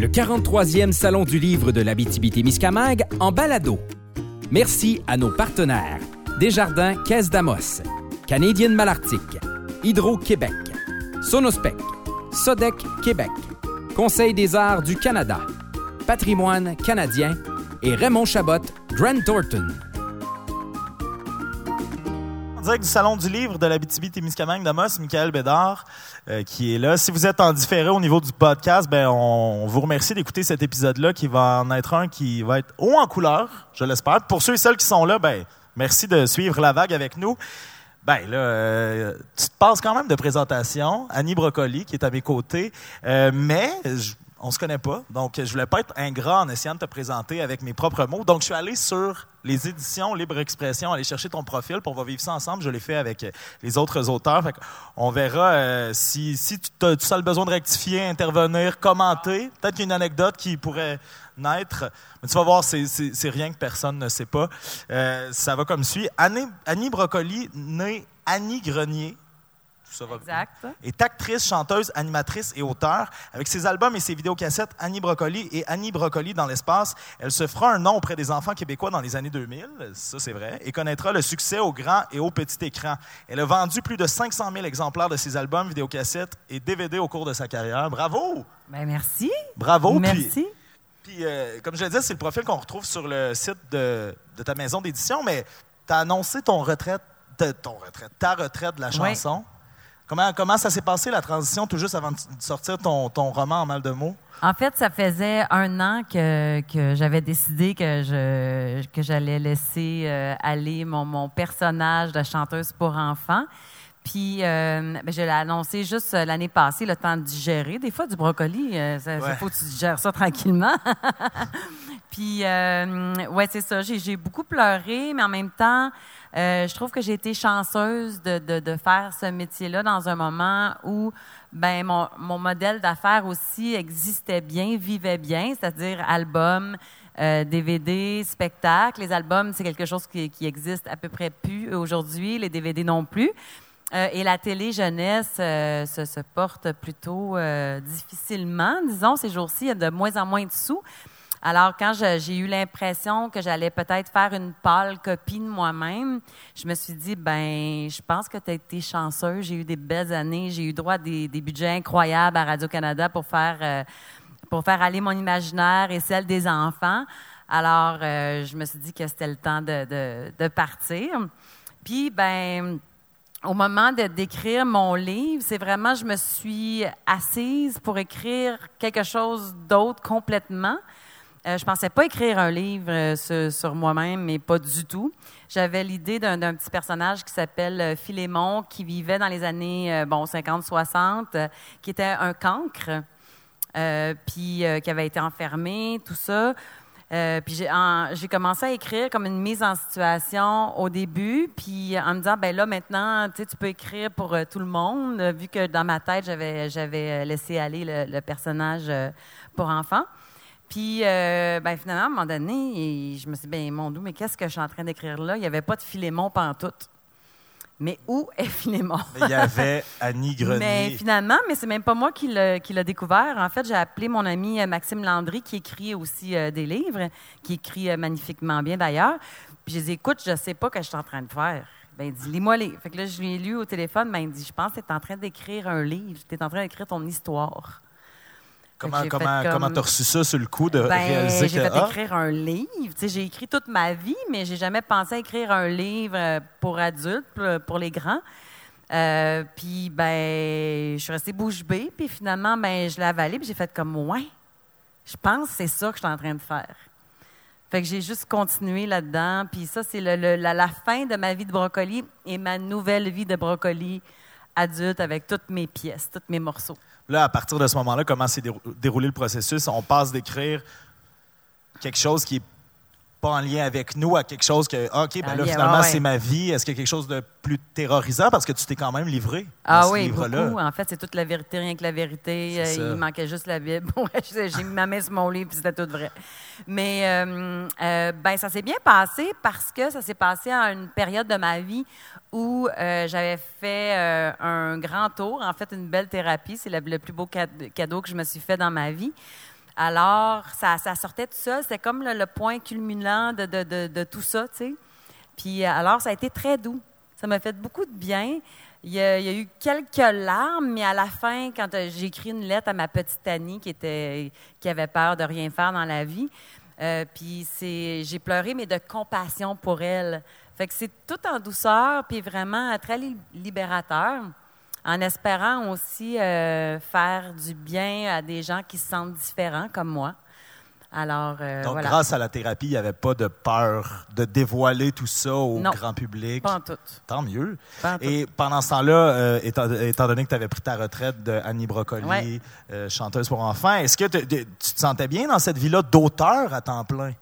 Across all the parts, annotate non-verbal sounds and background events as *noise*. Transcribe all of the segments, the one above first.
le 43e Salon du livre de l'Abitibi-Témiscamingue en balado. Merci à nos partenaires Desjardins Caisse d'Amos, Canadienne Malartic, Hydro-Québec, Sonospec, Sodec Québec, Conseil des arts du Canada, Patrimoine canadien et Raymond Chabot, Grant Thornton. Du Salon du livre de l'Abitibi-Témiscamingue d'Amos, Michael Bédard, euh, qui est là. Si vous êtes en différé au niveau du podcast, ben on, vous remercie d'écouter cet épisode-là, qui va en être un qui va être haut en couleur, je l'espère. Pour ceux et celles qui sont là, ben merci de suivre la vague avec nous. Ben là, euh, tu te passes quand même de présentation. Annie Brocoli, qui est à mes côtés, euh, mais je, on se connaît pas, donc je voulais pas être ingrat en essayant de te présenter avec mes propres mots. Donc, je suis allé sur les éditions Libre Expression, aller chercher ton profil pour on va vivre ça ensemble. Je l'ai fait avec les autres auteurs. on verra euh, si, si tu, as, tu as le besoin de rectifier, intervenir, commenter. Peut-être qu'il y a une anecdote qui pourrait naître. Mais tu vas voir, c'est rien que personne ne sait pas. Euh, ça va comme suit. Annie, Annie Brocoli, née Annie Grenier, exact. Est actrice, chanteuse, animatrice et auteur. Avec ses albums et ses vidéocassettes Annie Brocoli et Annie Brocoli dans l'espace, elle se fera un nom auprès des enfants québécois dans les années 2000, ça c'est vrai, et connaîtra le succès au grand et au petit écran. Elle a vendu plus de 500 000 exemplaires de ses albums, vidéocassettes et DVD au cours de sa carrière. Bravo! Ben merci. Bravo. Merci. Puis, euh, comme je le disais, c'est le profil qu'on retrouve sur le site de, ta maison d'édition, mais tu as annoncé ton retraite, ton retraite, ta retraite de la chanson. Comment, comment ça s'est passé, la transition, tout juste avant de sortir ton, ton roman en mal de mots? En fait, ça faisait un an que, que j'avais décidé que je que j'allais laisser euh, aller mon, mon personnage de chanteuse pour enfants. Puis, euh, ben, je l'ai annoncé juste euh, l'année passée, le temps de digérer. Des fois, du brocoli, il faut que tu digères ça tranquillement. *laughs* Puis, ouais, c'est ça. J'ai beaucoup pleuré, mais en même temps, euh, je trouve que j'ai été chanceuse de, de, faire ce métier-là dans un moment où ben mon, mon modèle d'affaires aussi existait bien, vivait bien, c'est-à-dire album, euh, DVD, spectacle. Les albums, c'est quelque chose qui, qui, existe à peu près plus aujourd'hui, les DVD non plus. Euh, et la télé jeunesse euh, se, se, porte plutôt euh, difficilement, disons, ces jours-ci. Il y a de moins en moins de sous. Alors, quand j'ai eu l'impression que j'allais peut-être faire une pâle copie de moi-même, je me suis dit, ben, je pense que tu as été chanceux. J'ai eu des belles années. J'ai eu droit à des, budgets incroyables à Radio-Canada pour faire, euh, pour faire aller mon imaginaire et celle des enfants. Alors, euh, je me suis dit que c'était le temps de, de, partir. Puis, ben, au moment de d'écrire mon livre, c'est vraiment, je me suis assise pour écrire quelque chose d'autre complètement. Euh, je pensais pas écrire un livre euh, sur, moi-même, mais pas du tout. J'avais l'idée d'un petit personnage qui s'appelle euh, Philémon, qui vivait dans les années bon 50-60, qui était un cancre, puis qui avait été enfermé, tout ça. puis j'ai commencé à écrire comme une mise en situation au début, puis en me disant ben là maintenant tu peux écrire pour tout le monde, vu que dans ma tête j'avais laissé aller le, le personnage pour enfants. Puis, euh, ben, finalement, à un moment donné, je me suis dit, ben, mon doux, mais qu'est-ce que je suis en train d'écrire là? Il n'y avait pas de Philémon pantoute. Mais où est *laughs* Philémon? il y avait Annie Grenier. Mais finalement, mais c'est même pas moi qui l'ai découvert. En fait, j'ai appelé mon ami euh, Maxime Landry, qui écrit aussi euh, des livres, qui écrit magnifiquement bien d'ailleurs. Puis j'ai dit, écoute, je sais pas ce que je suis en train de faire. Ben, il dit, lis-moi les. Fait que là, je lui ai lu au téléphone, ben, il dit, je pense que tu es en train d'écrire un livre, tu es en train d'écrire ton histoire. Comment tu comment, as reçu ça sur le coup de ben, réaliser que... J'ai fait ah? écrire un livre. J'ai écrit toute ma vie, mais j'ai jamais pensé à écrire un livre euh, pour adultes, pour les grands. Euh, puis, ben, je suis restée bouche bée, puis finalement, ben, je l'ai avalé, puis j'ai fait comme, ouais, je pense que c'est ça que je suis en train de faire. Fait que j'ai juste continué là-dedans, puis ça, c'est le, la, la, fin de ma vie de brocoli et ma nouvelle vie de brocoli adulte avec toutes mes pièces, tous mes morceaux. Là, à partir de ce moment-là, comment s'est déroulé le processus? On passe d'écrire quelque chose qui est pas en lien avec nous à quelque chose que, ah, OK, ben là, finalement, c'est ma vie. Est-ce qu'il y a quelque chose de plus terrorisant? Parce que tu t'es quand même livré? Ah oui, beaucoup. En fait, c'est toute la vérité, rien que la vérité. Euh, il manquait juste la Bible. *laughs* J'ai mis ma main sur mon livre, c'était tout vrai. Mais, euh, euh, ben, ça s'est bien passé parce que ça s'est passé à une période de ma vie où j'avais fait un grand tour, en fait, une belle thérapie. C'est le, le plus beau cadeau que je me suis fait dans ma vie. Alors, ça, sortait tout ça. C'était comme le, point culminant de, tout ça, tu sais. Puis alors, ça a été très doux. Ça m'a fait beaucoup de bien. Il y, a, eu quelques larmes, mais à la fin, quand euh, j'ai écrit une lettre à ma petite Annie qui, était, qui avait peur de rien faire dans la vie, euh, puis j'ai pleuré, mais de compassion pour elle. Fait que c'est tout en douceur, puis vraiment très libérateur, en espérant aussi euh, faire du bien à des gens qui se sentent différents comme moi. Alors, euh, Donc, voilà. grâce à la thérapie, il n'y avait pas de peur de dévoiler tout ça au non, grand public? Pas en tout. Tant mieux. Pas en tout. Et pendant ce temps-là, euh, étant, étant, donné que tu avais pris ta retraite de Annie Brocoli, ouais. euh, chanteuse pour enfants, est-ce que tu te sentais bien dans cette vie-là d'auteur à temps plein?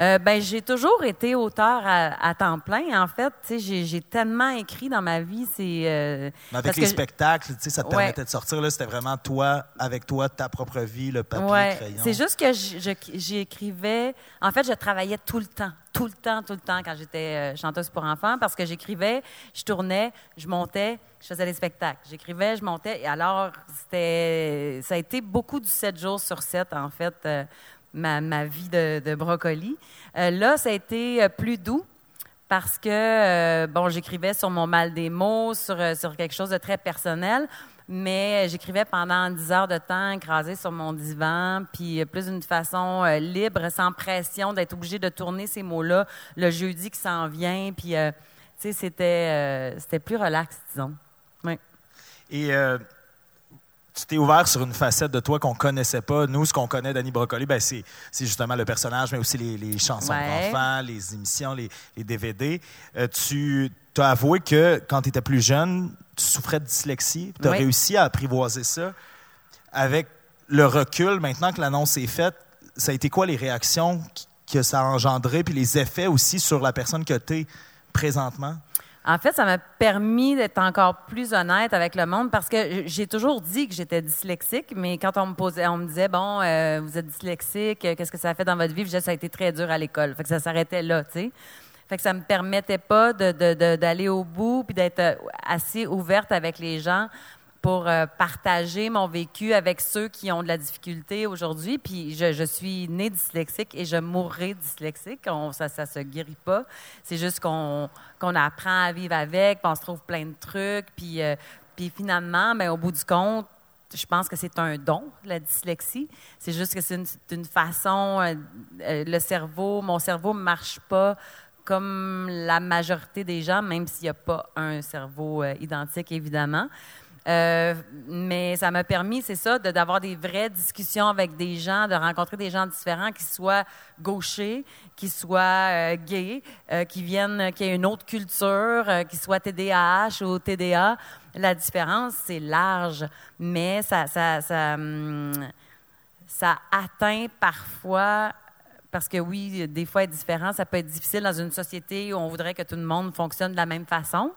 Euh, ben, j'ai toujours été auteur à, à temps plein. En fait, j'ai tellement écrit dans ma vie. C'est euh, avec les spectacles, ça te ouais. permettait de sortir. C'était vraiment toi, avec toi, ta propre vie, le papier, ouais. le crayon. C'est juste que j'écrivais. En fait, je travaillais tout le temps, tout le temps, tout le temps quand j'étais euh, chanteuse pour enfants, parce que j'écrivais, je tournais, je montais, je faisais des spectacles. J'écrivais, je montais. Et alors, c'était, ça a été beaucoup du 7 jours sur 7, en fait. Ma, vie de, brocoli. Euh, là, ça a été euh, plus doux parce que, euh, bon, j'écrivais sur mon mal des mots, sur, quelque chose de très personnel, mais j'écrivais pendant 10 heures de temps, écrasée sur mon divan, puis plus d'une façon libre, sans pression d'être obligée de tourner ces mots-là le jeudi qui s'en vient, puis, tu sais, c'était, c'était plus relax, disons. Oui. Et tu t'es ouvert sur une facette de toi qu'on connaissait pas. Nous, ce qu'on connaît d'Annie Brocoli, ben c'est, justement le personnage, mais aussi les, les chansons ouais. d'enfants, les émissions, les, les DVD. Euh, tu as avoué que quand tu étais plus jeune, tu souffrais de dyslexie. Tu as oui. réussi à apprivoiser ça. Avec le recul, maintenant que l'annonce est faite, ça a été quoi les réactions que ça a engendré, puis les effets aussi sur la personne que tu es présentement? En fait, ça m'a permis d'être encore plus honnête avec le monde parce que j'ai toujours dit que j'étais dyslexique, mais quand on me posait, on me disait bon, euh, vous êtes dyslexique, qu'est-ce que ça fait dans votre vie? Je disais ça a été très dur à l'école, fait que ça s'arrêtait là, tu sais. Fait que ça me permettait pas d'aller au bout puis d'être assez ouverte avec les gens pour euh, partager mon vécu avec ceux qui ont de la difficulté aujourd'hui. Puis je, suis née dyslexique et je mourrai dyslexique. On, ça ne se guérit pas. C'est juste qu'on qu'on apprend à vivre avec, puis on se trouve plein de trucs. Puis, euh, puis finalement, ben, au bout du compte, je pense que c'est un don, la dyslexie. C'est juste que c'est une, façon, euh, le cerveau, mon cerveau ne marche pas comme la majorité des gens, même s'il n'y a pas un cerveau identique, évidemment. Euh, mais ça m'a permis, c'est ça, d'avoir des vraies discussions avec des gens, de rencontrer des gens différents qui soient gauchers, qui soient euh, gays, euh, qui viennent, qui aient une autre culture, euh, qui soient TDAH ou TDA. La différence, c'est large, mais ça, ça, hum, ça atteint parfois parce que oui, des fois être différent, ça peut être difficile dans une société où on voudrait que tout le monde fonctionne de la même façon.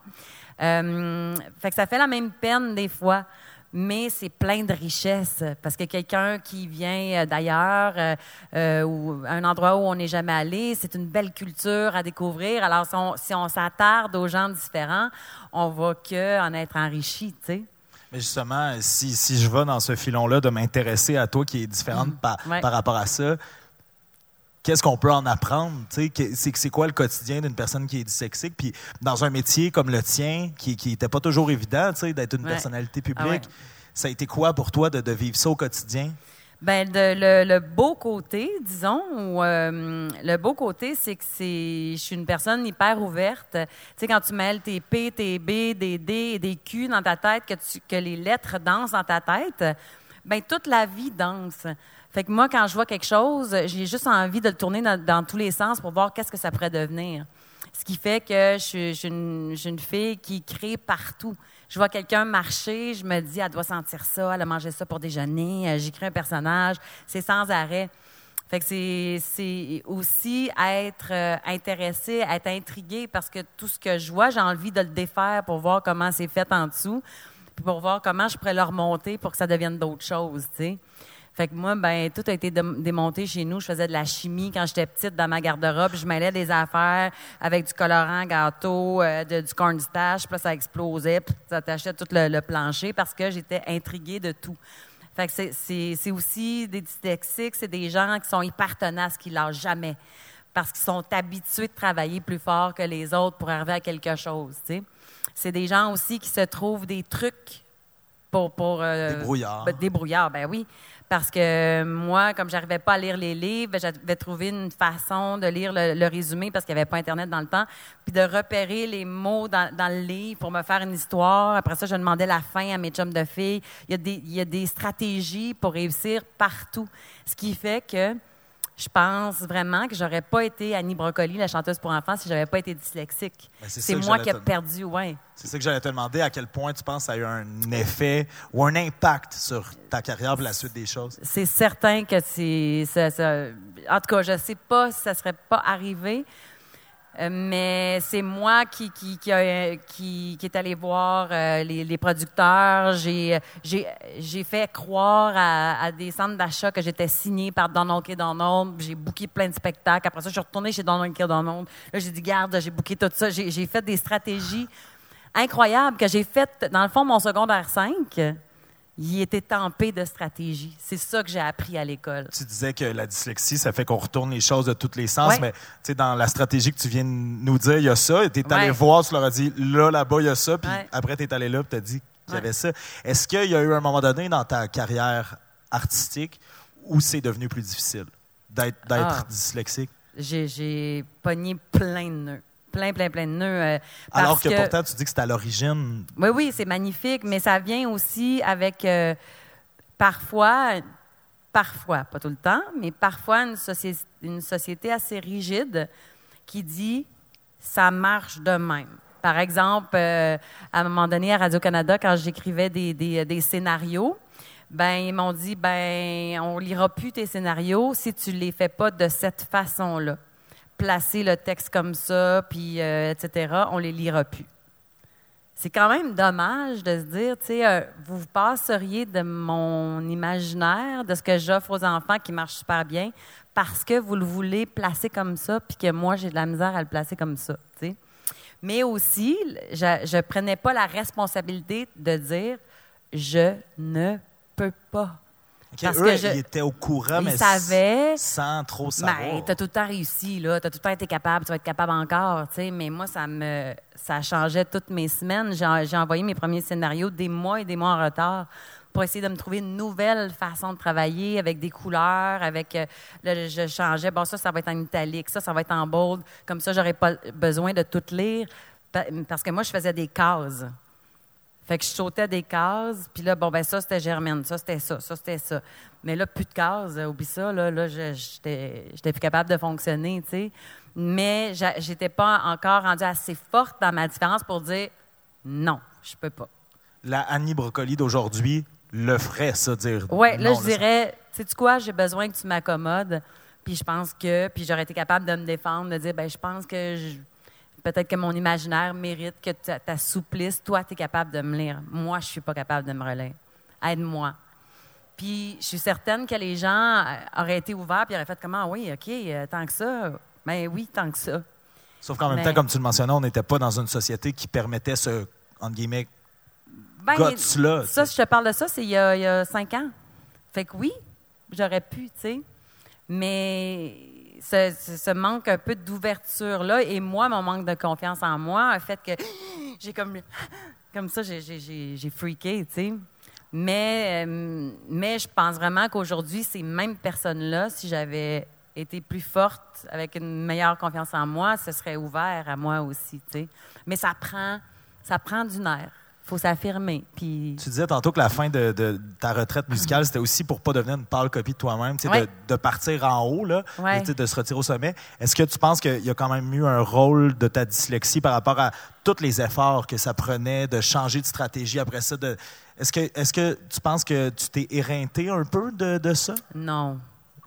Euh, fait que ça fait la même peine des fois, mais c'est plein de richesses parce que quelqu'un qui vient d'ailleurs euh, euh, ou un endroit où on n'est jamais allé, c'est une belle culture à découvrir. Alors si on, si on s'attarde aux gens différents, on va que en être enrichi, tu sais. Mais justement, si, si je vais dans ce filon-là de m'intéresser à toi qui est différente mmh. par, ouais. par rapport à ça, qu'est-ce qu'on peut en apprendre? C'est, c'est quoi le quotidien d'une personne qui est dyslexique? Puis dans un métier comme le tien, qui n'était pas toujours évident d'être une ouais. personnalité publique, ah ouais. ça a été quoi pour toi de, de vivre ça au quotidien? Ben de, le, le, beau côté, disons, ou, euh, le beau côté, c'est que c'est, je suis une personne hyper ouverte. Tu sais, quand tu mêles tes P, tes B, des D et des Q dans ta tête, que, tu, que les lettres dansent dans ta tête, ben toute la vie danse. Fait que moi, quand je vois quelque chose, j'ai juste envie de le tourner dans, tous les sens pour voir qu'est-ce que ça pourrait devenir. Ce qui fait que je suis, une, fille qui crée partout. Je vois quelqu'un marcher, je me dis, elle doit sentir ça, elle a mangé ça pour déjeuner, j'écris un personnage, c'est sans arrêt. Fait que c'est aussi être euh, intéressé, être intrigué parce que tout ce que je vois, j'ai envie de le défaire pour voir comment c'est fait en dessous, puis pour voir comment je pourrais le remonter pour que ça devienne d'autres choses, tu sais. Fait que moi, ben tout a été démonté chez nous. Je faisais de la chimie quand j'étais petite dans ma garde-robe. Je mêlais des affaires avec du colorant gâteau, euh, de, du cornstarch. Puis là, ça explosait. Puis ça tachait tout le, plancher parce que j'étais intriguée de tout. Fait que c'est aussi des dyslexiques, c'est des gens qui sont hyper tenaces, qui lâchent jamais. Parce qu'ils sont habitués de travailler plus fort que les autres pour arriver à quelque chose. tu sais. C'est des gens aussi qui se trouvent des trucs pour. pour euh, Des brouillards. ben, des brouillards, ben oui. Parce que moi, comme j'arrivais pas à lire les livres, ben, j'avais trouvé une façon de lire le, le résumé parce qu'il n'y avait pas Internet dans le temps, puis de repérer les mots dans, dans le livre pour me faire une histoire. Après ça, je demandais la fin à mes chums de filles. Il y a des, il y a des stratégies pour réussir partout. Ce qui fait que je pense vraiment que j'aurais pas été Annie Brocoli, la chanteuse pour enfants, si j'avais pas été dyslexique. Ben, c'est moi qui ai perdu, ouais. C'est ça que j'allais te demander, à quel point tu penses que ça a eu un effet ou un impact sur ta carrière et la suite des choses? c'est certain que c'est. ça- ça- en tout cas, je sais pas si ça serait pas arrivé, mais c'est moi qui, qui, qui, a- qui, qui est allé voir euh, les, les producteurs. J'ai, fait croire à, à des centres d'achat que j'étais signée par Donald K. Donald. J'ai booké plein de spectacles. Après ça, je suis retournée chez Donald K. Donald. Là, j'ai dit, garde, j'ai booké tout ça. J'ai, j'ai fait des stratégies incroyables que j'ai faites. Dans le fond, mon secondaire 5, il était tempé de stratégie. C'est ça que j'ai appris à l'école. Tu disais que la dyslexie, ça fait qu'on retourne les choses de tous les sens, Ouais. mais tu sais, dans la stratégie que tu viens de nous dire, il y a ça, et tu es allé voir, tu leur as dit, là, là-bas, il y a ça, puis Ouais. après, tu es allé là, puis tu as dit qu'il y avait ça. Est-ce qu'il y a eu un moment donné dans ta carrière artistique où c'est devenu plus difficile d'être Ah. dyslexique? J'ai pogné plein de nœuds. Plein, plein, plein de nœuds. euh, parce Alors que, pourtant, tu dis que c'est à l'origine. Oui, oui, c'est magnifique, mais ça vient aussi avec euh, parfois, parfois, pas tout le temps, mais parfois une, soci- une société assez rigide qui dit ça marche de même. Par exemple, euh, à un moment donné à Radio-Canada, quand j'écrivais des, des- des scénarios, ben ils m'ont dit ben on lira plus tes scénarios si tu les fais pas de cette façon-là. Placer le texte comme ça, puis euh, etc. On les lira plus c'est quand même dommage de se dire, tu euh, vous passeriez de mon imaginaire, de ce que j'offre aux enfants qui marche super bien, parce que vous le voulez placer comme ça, puis que moi, j'ai de la misère à le placer comme ça. Mais aussi, je ne prenais pas la responsabilité de dire, je ne peux pas. Parce eux, que je- ils étaient au courant, mais savaient, sans trop savoir. ben, t'as tout le temps réussi, là. T'as tout le temps été capable, tu vas être capable encore, tu sais. Mais moi, ça me, ça changeait toutes mes semaines. J'ai, envoyé mes premiers scénarios des mois et des mois en retard pour essayer de me trouver une nouvelle façon de travailler avec des couleurs, avec, euh, là, je changeais. Bon, ça, ça va être en italique, ça, ça va être en bold. Comme ça, j'aurais pas besoin de tout lire pa- parce que moi, je faisais des cases. Fait que je sautais des cases, puis là, bon, ben ça, c'était Germaine, ça, c'était ça, ça, c'était ça. Mais là, plus de cases, euh, oublie ça, là, là je- j'étais plus capable de fonctionner, tu sais. Mais j'étais pas encore rendue assez forte dans ma différence pour dire non, je peux pas. La Annie Brocoli d'aujourd'hui le ferait, ça, dire. Ouais, là, je dirais, sais-tu quoi, j'ai besoin que tu m'accommodes, puis je pense que, puis j'aurais été capable de me défendre, de dire, ben je pense que je- peut-être que mon imaginaire mérite que tu t'assouplisses. Toi, tu es capable de me lire. Moi, je suis pas capable de me relire. Aide-moi. Puis je suis certaine que les gens euh, auraient été ouverts puis auraient fait comment, oui, OK, euh, tant que ça. Ben oui, tant que ça. Sauf qu'en même Mais- temps, comme tu le mentionnais, on n'était pas dans une société qui permettait ce, entre guillemets, Ben, guts-là. Ça, si je te parle de ça, c'est il y, a, il y a cinq ans. Fait que oui, j'aurais pu, tu sais. Mais ce, manque un peu d'ouverture-là, et moi, mon manque de confiance en moi, a fait que *gasps* j'ai comme. *gasps* Comme ça, j'ai freaké, tu sais. Mais, euh, mais je pense vraiment qu'aujourd'hui, ces mêmes personnes-là, si j'avais été plus forte, avec une meilleure confiance en moi, ce serait ouvert à moi aussi, tu sais. Mais ça prend, ça prend du nerf. Faut s'affirmer. Puis Tu disais tantôt que la fin de, de ta retraite musicale, c'était aussi pour pas devenir une pâle copie de toi-même, Ouais. de, de partir en haut, là, Ouais. de se retirer au sommet. Est-ce que tu penses qu'il y a quand même eu un rôle de ta dyslexie par rapport à tous les efforts que ça prenait de changer de stratégie après ça? De... Est-ce, que, est-ce que tu penses que tu t'es éreinté un peu de, de ça? Non.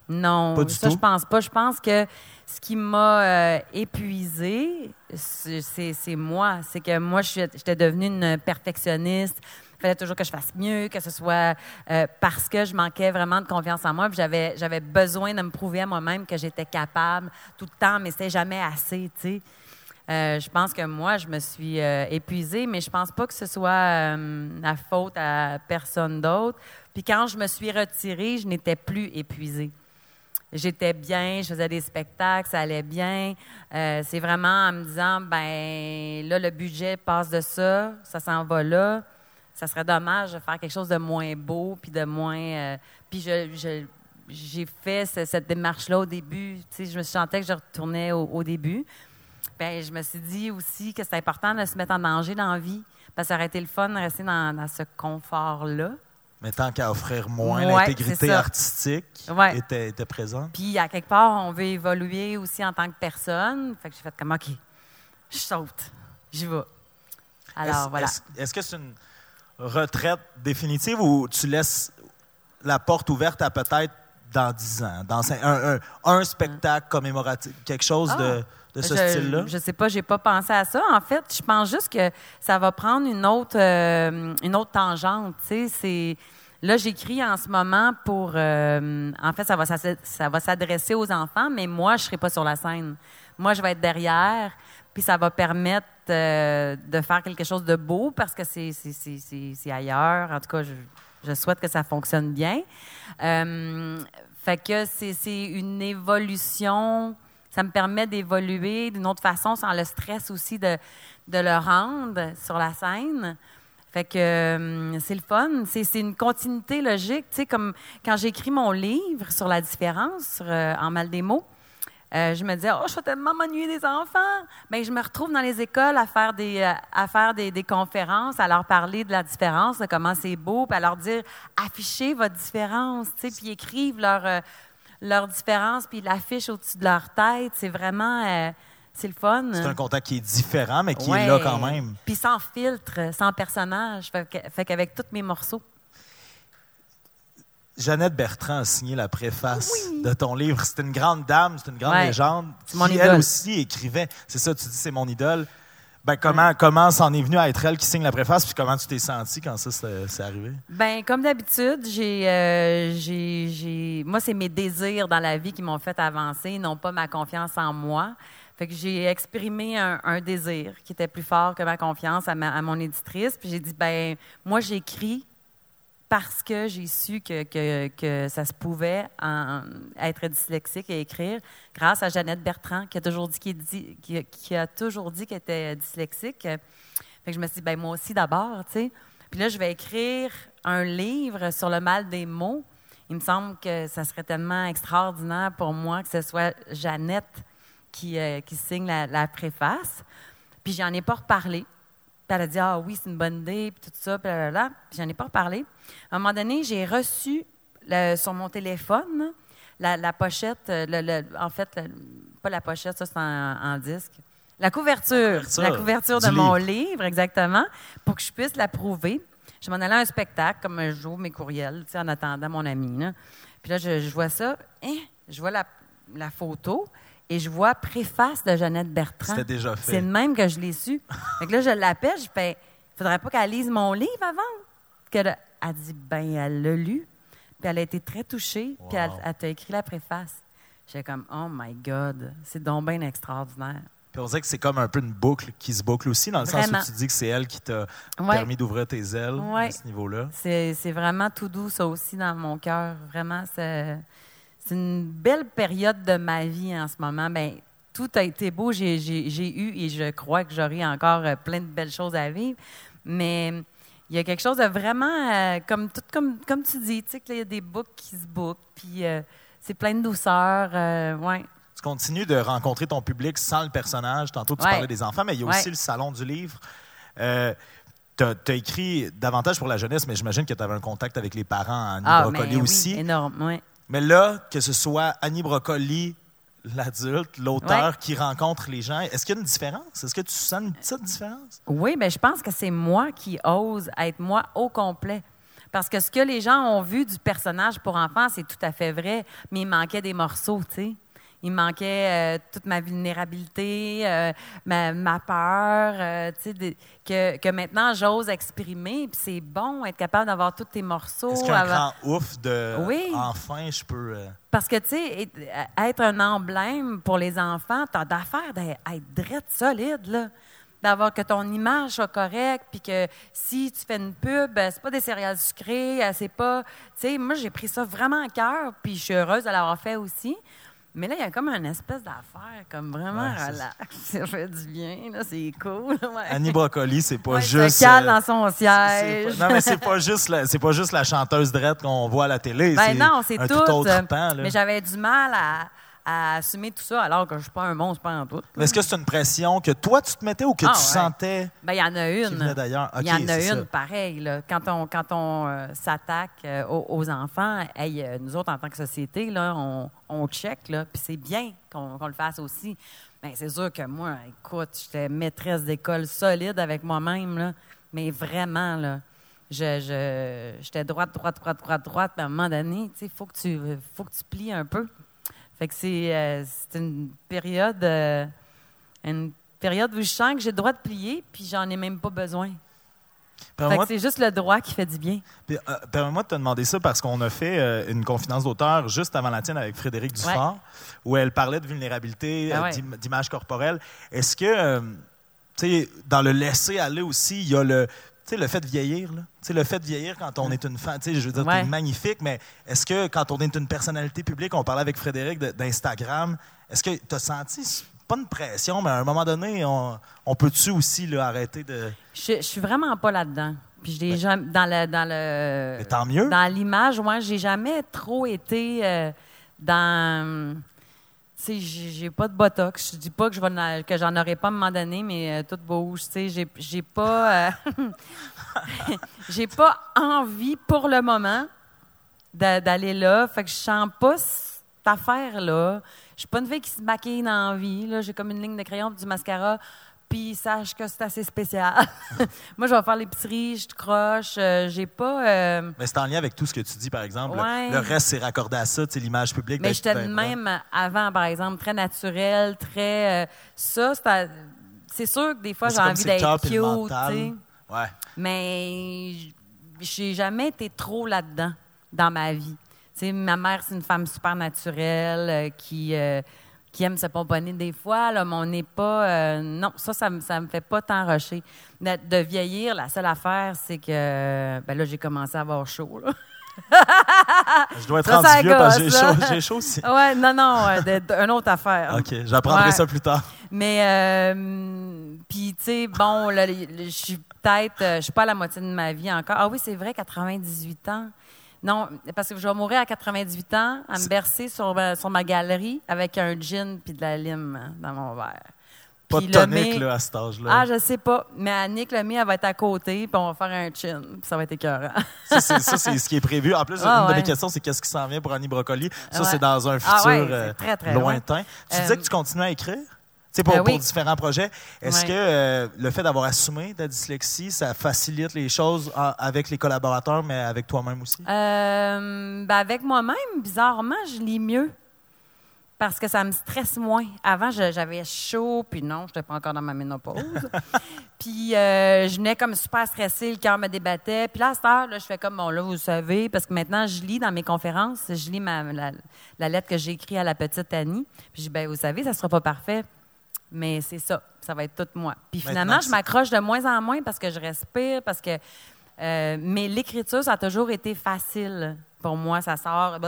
Non, Pas du ça, tout? je pense pas. Je pense que ce qui m'a euh, épuisée, c'est moi. C'est que moi, j'étais devenue une perfectionniste. Il fallait toujours que je fasse mieux, que ce soit euh, parce que je manquais vraiment de confiance en moi. J'avais j'avais besoin de me prouver à moi-même que j'étais capable tout le temps, mais c'était jamais assez, tu sais. Euh, je pense que moi, je me suis euh, épuisée, mais je pense pas que ce soit euh, la faute à personne d'autre Puis quand je me suis retirée, je n'étais plus épuisée. J'étais bien, je faisais des spectacles, ça allait bien. Euh, c'est vraiment en me disant, ben là, le budget passe de ça, ça s'en va là. Ça serait dommage de faire quelque chose de moins beau, puis de moins... euh, puis j'ai fait ce- cette démarche-là au début. Tu sais, je me sentais que je retournais au, début. Ben, je me suis dit aussi que c'est important de se mettre en danger dans la vie. Parce que ça aurait été le fun de rester dans ce confort-là. Mais tant qu'à offrir moins, Ouais, l'intégrité artistique Ouais. était, était présente. Puis, à quelque part, on veut évoluer aussi en tant que personne. Fait que j'ai fait comme, OK, je saute, j'y vais. Alors, Est-ce- voilà. Est-ce, que c'est une retraite définitive ou tu laisses la porte ouverte à peut-être dans 10 ans, dans un- un spectacle commémoratif, quelque chose Ah. de, de ce style-là? Je sais pas, j'ai pas pensé à ça. En fait, je pense juste que ça va prendre une autre, euh, une autre tangente. Tu sais, c'est là j'écris en ce moment pour. euh, en fait, ça va ça va s'adresser aux enfants, mais moi, je serai pas sur la scène. Moi, je vais être derrière, puis ça va permettre euh, de faire quelque chose de beau parce que c'est c'est- c'est- c'est- c'est ailleurs. En tout cas, je, je souhaite que ça fonctionne bien. Euh, fait que c'est c'est une évolution. Ça me permet d'évoluer d'une autre façon sans le stress aussi de, de le rendre sur la scène. Fait que euh, c'est le fun. C'est une continuité logique. Tu sais, comme quand j'ai écrit mon livre sur la différence euh, en mal des mots, euh, je me disais, oh, je vais tellement m'ennuyer des enfants. Bien, je me retrouve dans les écoles à faire des, euh, à faire des, des conférences, à leur parler de la différence, de comment c'est beau, puis à leur dire, affichez votre différence, tu sais, puis écrivent leur, leur différence, puis ils l'affichent au-dessus de leur tête. C'est vraiment, euh, c'est le fun. C'est un contact qui est différent, mais qui Ouais. est là quand même. Puis sans filtre, sans personnage. Fait qu'avec tous mes morceaux. Jeannette Bertrand a signé la préface Oui. de ton livre. C'est une grande dame, c'est une grande Ouais. légende. C'est mon qui, idole. elle aussi écrivait. C'est ça, tu dis, c'est mon idole. Ben, comment, comment c'en est venu à être elle qui signe la préface, puis comment tu t'es senti quand ça c'est arrivé? Ben comme d'habitude, j'ai, euh, j'ai, j'ai, moi c'est mes désirs dans la vie qui m'ont fait avancer, non pas ma confiance en moi. Fait que j'ai exprimé un, un désir qui était plus fort que ma confiance à, ma- à mon éditrice, puis j'ai dit ben moi j'écris parce que j'ai su que, ça se pouvait être dyslexique et écrire grâce à Jeannette Bertrand qui a toujours dit qui, a- toujours dit qu'elle était dyslexique. Je me suis dit ben moi aussi d'abord. Puis là je vais écrire un livre sur le mal des mots. Il me semble que ça serait tellement extraordinaire pour moi que ce soit Jeannette qui, euh, signe la, la préface. Puis j'en ai pas reparlé. Puis elle a dit Ah oui, c'est une bonne idée, puis tout ça, puis là, là, là. Puis j'en ai pas reparlé. À un moment donné, j'ai reçu le- sur mon téléphone la, la pochette, euh, le- le- en fait, pas la pochette, ça c'est en, en disque. La couverture, couverture la couverture de mon livre. exactement, pour que je puisse l'approuver. Je m'en allais à un spectacle, comme je joue mes courriels, en attendant mon ami. là. Puis là, je, je vois ça, hein, je vois la, la photo et je vois préface de Jeannette Bertrand. C'était déjà fait. C'est de même que je l'ai su. *laughs* Fait que là, je l'appelle, je fais, faudrait pas qu'elle lise mon livre avant? Qu'elle a dit, ben, elle l'a lu, puis elle a été très touchée, puis elle, elle t'a écrit la préface. J'étais comme, oh my God, c'est donc bien extraordinaire. Puis on dirait que c'est comme un peu une boucle qui se boucle aussi, dans le Vraiment. sens où tu dis que c'est elle qui t'a Ouais. permis d'ouvrir tes ailes Ouais. à ce niveau-là. C'est c'est vraiment tout doux, ça aussi, dans mon cœur. Vraiment, c'est c'est une belle période de ma vie en ce moment. Ben, tout a été beau. J'ai eu et je crois que j'aurai encore euh, plein de belles choses à vivre. Mais il y a quelque chose de vraiment, euh, comme, tout, comme, comme tu dis, tu sais, qu'il y a des boucles qui se bouclent, puis euh, c'est plein de douceur. euh, ouais. Tu continues de rencontrer ton public sans le personnage. Tantôt, tu Ouais. parlais des enfants, mais il y a Ouais. aussi le salon du livre. Tu as, écrit davantage pour la jeunesse, mais j'imagine que tu avais un contact avec les parents, Annie Brocoli mais oui, aussi. énorme, ouais. Mais là, que ce soit Annie Brocoli, l'adulte, l'auteur Ouais. qui rencontre les gens, est-ce qu'il y a une différence? Est-ce que tu sens une petite différence? Oui, mais je pense que c'est moi qui ose être moi au complet. Parce que ce que les gens ont vu du personnage pour enfants, c'est tout à fait vrai, mais il manquait des morceaux, tu sais. Il manquait euh, toute ma vulnérabilité, euh, ma, ma peur, euh, que, que maintenant j'ose exprimer. Puis c'est bon être capable d'avoir tous tes morceaux. Est-ce qu'il y a un avoir- grand ouf de Oui. enfin, je peux. Parce que, tu sais, être- un emblème pour les enfants, t'as d'affaire d'être drette solide, là. d'avoir que ton image soit correcte, puis que si tu fais une pub, c'est pas des céréales sucrées, c'est pas... Tu sais, moi, j'ai pris ça vraiment à cœur, puis je suis heureuse de l'avoir fait aussi. Mais là, il y a comme une espèce d'affaire, comme vraiment Ouais, relax. *laughs* Ça fait du bien, là, c'est cool. ouais. Annie Brocoli, c'est pas Ouais, juste. se euh, dans son c'est pas- siège. non, mais c'est pas juste la, c'est pas juste la chanteuse drette qu'on voit à la télé. Ben non, c'est un tout. tout autre là. Mais j'avais du mal à, à assumer tout ça, alors que je suis pas un monstre, pas en tout. Mais est-ce que c'est une pression que toi tu te mettais ou que Ah, tu ouais. sentais Ben, il y en a une. d'ailleurs? Il y en a une, ça. pareil. Là. Quand on, quand on euh, s'attaque euh, aux, aux enfants, hey, euh, nous autres, en tant que société, là, on, on check, là, puis c'est bien qu'on le fasse aussi. Ben, c'est sûr que moi, écoute, j'étais maîtresse d'école solide avec moi-même, là, mais vraiment, là, je, je, j'étais droite, droite, droite, droite, droite, puis à un moment donné, il faut, que tu- faut que tu plies un peu. Fait que c'est, euh, c'est une période... euh, une période où je sens que j'ai le droit de plier, puis j'en ai même pas besoin. Fait Permets-moi que c'est juste le droit qui fait du bien. Puis, euh, Permets-moi de te demander ça parce qu'on a fait euh, une confidence d'auteur juste avant la tienne avec Frédéric Dufort, où elle parlait de vulnérabilité, Ah ouais. d'image corporelle. Est-ce que, euh, tu sais, dans le laisser aller aussi, il y a le, sais, le fait de vieillir, là. Tu sais, le fait de vieillir quand on est une femme, tu sais, je veux dire, Ouais. t'es magnifique, mais est-ce que quand on est une personnalité publique, on parlait avec Frédéric d'Instagram, est-ce que tu as senti, pas une pression, mais à un moment donné, on, on peut-tu aussi là, arrêter de. Je, je suis vraiment pas là-dedans. Puis je l'ai jamais dans le dans le Mais tant mieux. dans l'image, moi, j'ai jamais trop été euh, dans sais, j'ai pas de botox. Je dis pas que je vais que j'en aurai pas à un moment donné, mais euh, tout bouge. Tu sais, j'ai pas euh, *laughs* j'ai pas envie pour le moment d'a- d'aller là. Fait que je sens pas cette affaire-là. Je suis pas une fille qui se maquille dans la vie. là. J'ai comme une ligne de crayon du mascara. Puis sache que c'est assez spécial. *laughs* Moi, je vais faire l'épicerie, je te croche. euh, j'ai pas. euh, Mais c'est en lien avec tout ce que tu dis, par exemple. Ouais. Le reste, c'est raccordé à ça, tu sais, l'image publique. mais j'étais de même avant, par exemple, très naturel, très. euh, ça, c'est sûr que des fois, j'ai envie d'être cute, tu. Ouais. Mais j'ai jamais été trop là-dedans dans ma vie. Tu sais, ma mère, c'est une femme super naturelle qui, qui aime se pomponner des fois, là, mais on n'est pas... euh, non, ça, ça me, ça me fait pas tant rusher. De, de vieillir, la seule affaire, c'est que... Ben là, j'ai commencé à avoir chaud, là. *laughs* Je dois être Ça, rendu ça vieux parce que j'ai chaud, j'ai chaud aussi. *laughs* Ouais, non, non, euh, de- de- une autre affaire. OK, j'apprendrai Ouais. ça plus tard. Mais, euh, puis, tu sais, bon, je suis peut-être, euh, je suis pas à la moitié de ma vie encore. Ah oui, c'est vrai, 98 ans. Non, parce que je vais mourir à 98 ans, à me bercer sur, ma- sur ma galerie avec un gin puis de la lime hein, dans mon verre. Pas de tonique, là, à cet âge-là. Ah, je sais pas. Mais Annick Lemay, elle va être à côté, puis on va faire un chin, puis ça va être écœurant. *laughs* Ça, c'est ça, c'est ce qui est prévu. En plus, *laughs* Ah, une de mes questions, c'est qu'est-ce qui s'en vient pour Annie Brocoli? Ça, Ouais. c'est dans un Ah futur ouais, euh, très, très lointain. Tu Euh, disais que tu continues à écrire? Pour, oui. pour différents projets. Est-ce Ouais. que euh, le fait d'avoir assumé ta dyslexie, ça facilite les choses en- avec les collaborateurs, mais avec toi-même aussi? Euh, ben avec moi-même, bizarrement, je lis mieux. Parce que ça me stresse moins. Avant, j'avais chaud, puis non, je n'étais pas encore dans ma ménopause. *laughs* puis euh, je venais comme super stressée, le cœur me débattait. Puis là, à cette heure, là, je fais comme, bon, là, vous savez, parce que maintenant, je lis dans mes conférences, je lis ma, la, la lettre que j'ai écrite à la petite Annie. Puis je dis, ben, vous savez, ça ne sera pas parfait, mais c'est ça, ça va être tout moi. Puis finalement, Maintenant, je m'accroche de moins en moins parce que je respire, parce que. euh, mais l'écriture, ça a toujours été facile. Pour moi, ça sort, tu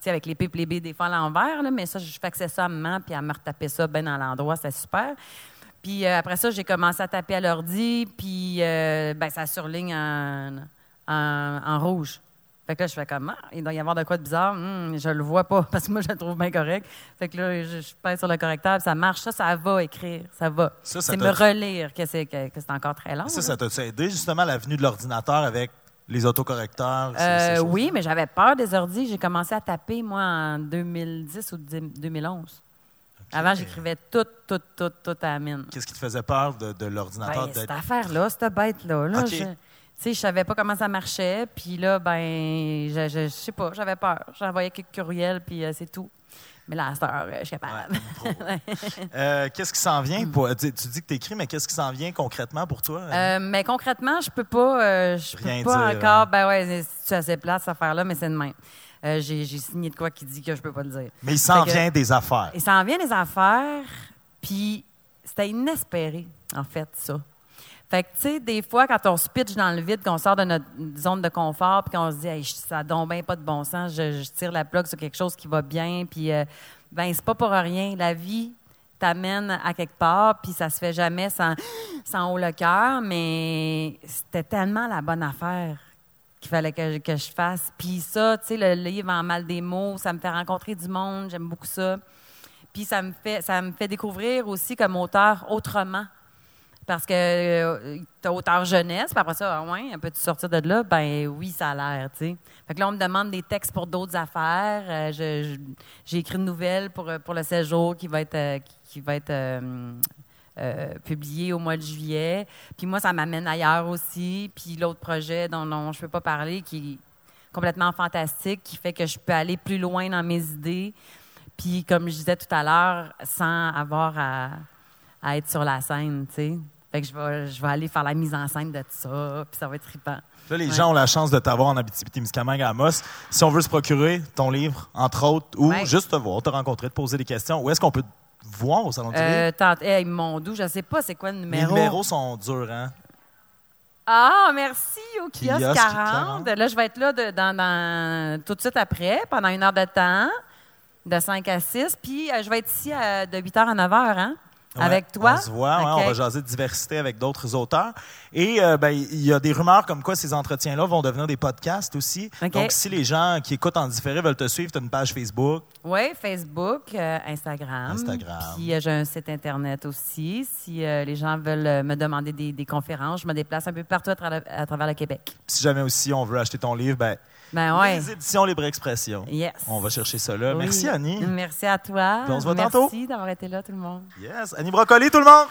sais, avec les pipes, les B, des fois à l'envers, mais ça, je fais que c'est ça à maman, puis à me retaper ça bien dans l'endroit, c'est super. Puis euh, après ça, j'ai commencé à taper à l'ordi, puis euh, ben, ça surligne en, en, en rouge. Fait que là, je fais comme, ah, il doit y avoir de quoi de bizarre. Hum, je le vois pas, *laughs* parce que moi, je le trouve bien correct. Fait que là, je, je pèse sur le correcteur, puis ça marche. Ça, ça va écrire, ça va. Ça, ça c'est me relire que c'est, que, que c'est encore très long. Ça, là. ça t'a aidé justement à la venue de l'ordinateur avec les autocorrecteurs? Euh, ces oui, mais j'avais peur des ordis. J'ai commencé à taper, moi, en 2010 ou 2011. Avant, j'écrivais tout, tout, tout, tout à la mine. Qu'est-ce qui te faisait peur de, de l'ordinateur? Ben, cette affaire-là, cette bête-là, là, je, sais, je savais pas comment ça marchait. Puis là, ben, je, je, je sais pas, j'avais peur. J'envoyais quelques courriels, puis euh, c'est tout. Mais là, à cette heure, euh, je suis capable. *laughs* Euh, qu'est-ce qui s'en vient? Pour, tu, tu dis que tu écris, mais qu'est-ce qui s'en vient concrètement pour toi? Euh, mais concrètement, je peux pas, je peux Rien pas dire, encore. hein. Ben ouais, c'est assez plate cette affaire-là, mais c'est de même. J'ai, j'ai signé de quoi qui dit que je peux pas le dire. mais il s'en que- vient des affaires. Et ça en vient des affaires, puis c'était inespéré, en fait, ça. Fait que, tu sais, des fois, quand on se pitch dans le vide, qu'on sort de notre zone de confort, puis qu'on se dit, hey, ça donne bien pas de bon sens, je, tire la plug sur quelque chose qui va bien, puis, euh, ben, c'est pas pour rien. La vie t'amène à quelque part, puis ça se fait jamais sans, sans haut le cœur, mais c'était tellement la bonne affaire qu'il fallait que, que, je fasse. Puis ça, tu sais, le livre en mal des mots, ça me fait rencontrer du monde, j'aime beaucoup ça. Puis ça me fait, ça me fait découvrir aussi comme auteur autrement. Parce que euh, tu as auteur jeunesse, puis après ça, ah ouais, un peu de sortir de là, ben oui, ça a l'air, tu sais. Fait que là, on me demande des textes pour d'autres affaires. Euh, j'ai écrit une nouvelle pour, pour le séjour qui va être, euh, qui va être euh, publié au mois de juillet. Puis moi, ça m'amène ailleurs aussi. Puis l'autre projet dont, je ne peux pas parler, qui est complètement fantastique, qui fait que je peux aller plus loin dans mes idées. Puis comme je disais tout à l'heure, sans avoir à, être sur la scène, tu sais. Fait que je vais, je vais aller faire la mise en scène de tout ça, puis ça va être trippant. Là, les gens ont la chance de t'avoir en Abitibi-Témiscamingue à Amos. Si on veut se procurer ton livre, entre autres, ou juste te voir, te rencontrer, te poser des questions, où est-ce qu'on peut voir au Salon du Livre? Euh, hey, mon doux, je sais pas c'est quoi le numéro. Les numéros sont durs, hein? Ah, merci au kiosque, 40. Là, je vais être là dans, tout de suite après, pendant une heure de temps, de 5 à 6. Puis, euh, je vais être ici euh, de 8 h à 9 h, avec toi? On se voit, on va jaser de diversité avec d'autres auteurs. Et euh, ben, il y a des rumeurs comme quoi ces entretiens-là vont devenir des podcasts aussi. Donc, si les gens qui écoutent en différé veulent te suivre, tu as une page Facebook. Oui, Facebook, euh, Instagram. Instagram. Puis euh, j'ai un site Internet aussi. Si les gens veulent me demander des, conférences, je me déplace un peu partout à, travers le Québec. Si jamais aussi on veut acheter ton livre, ben, ben ouais. Les éditions Libre Expression. Yes. On va chercher ça là. Merci, Annie. Merci à toi. on se voit Merci tantôt. Merci d'avoir été là, tout le monde. Yes. Annie Brocoli, tout le monde.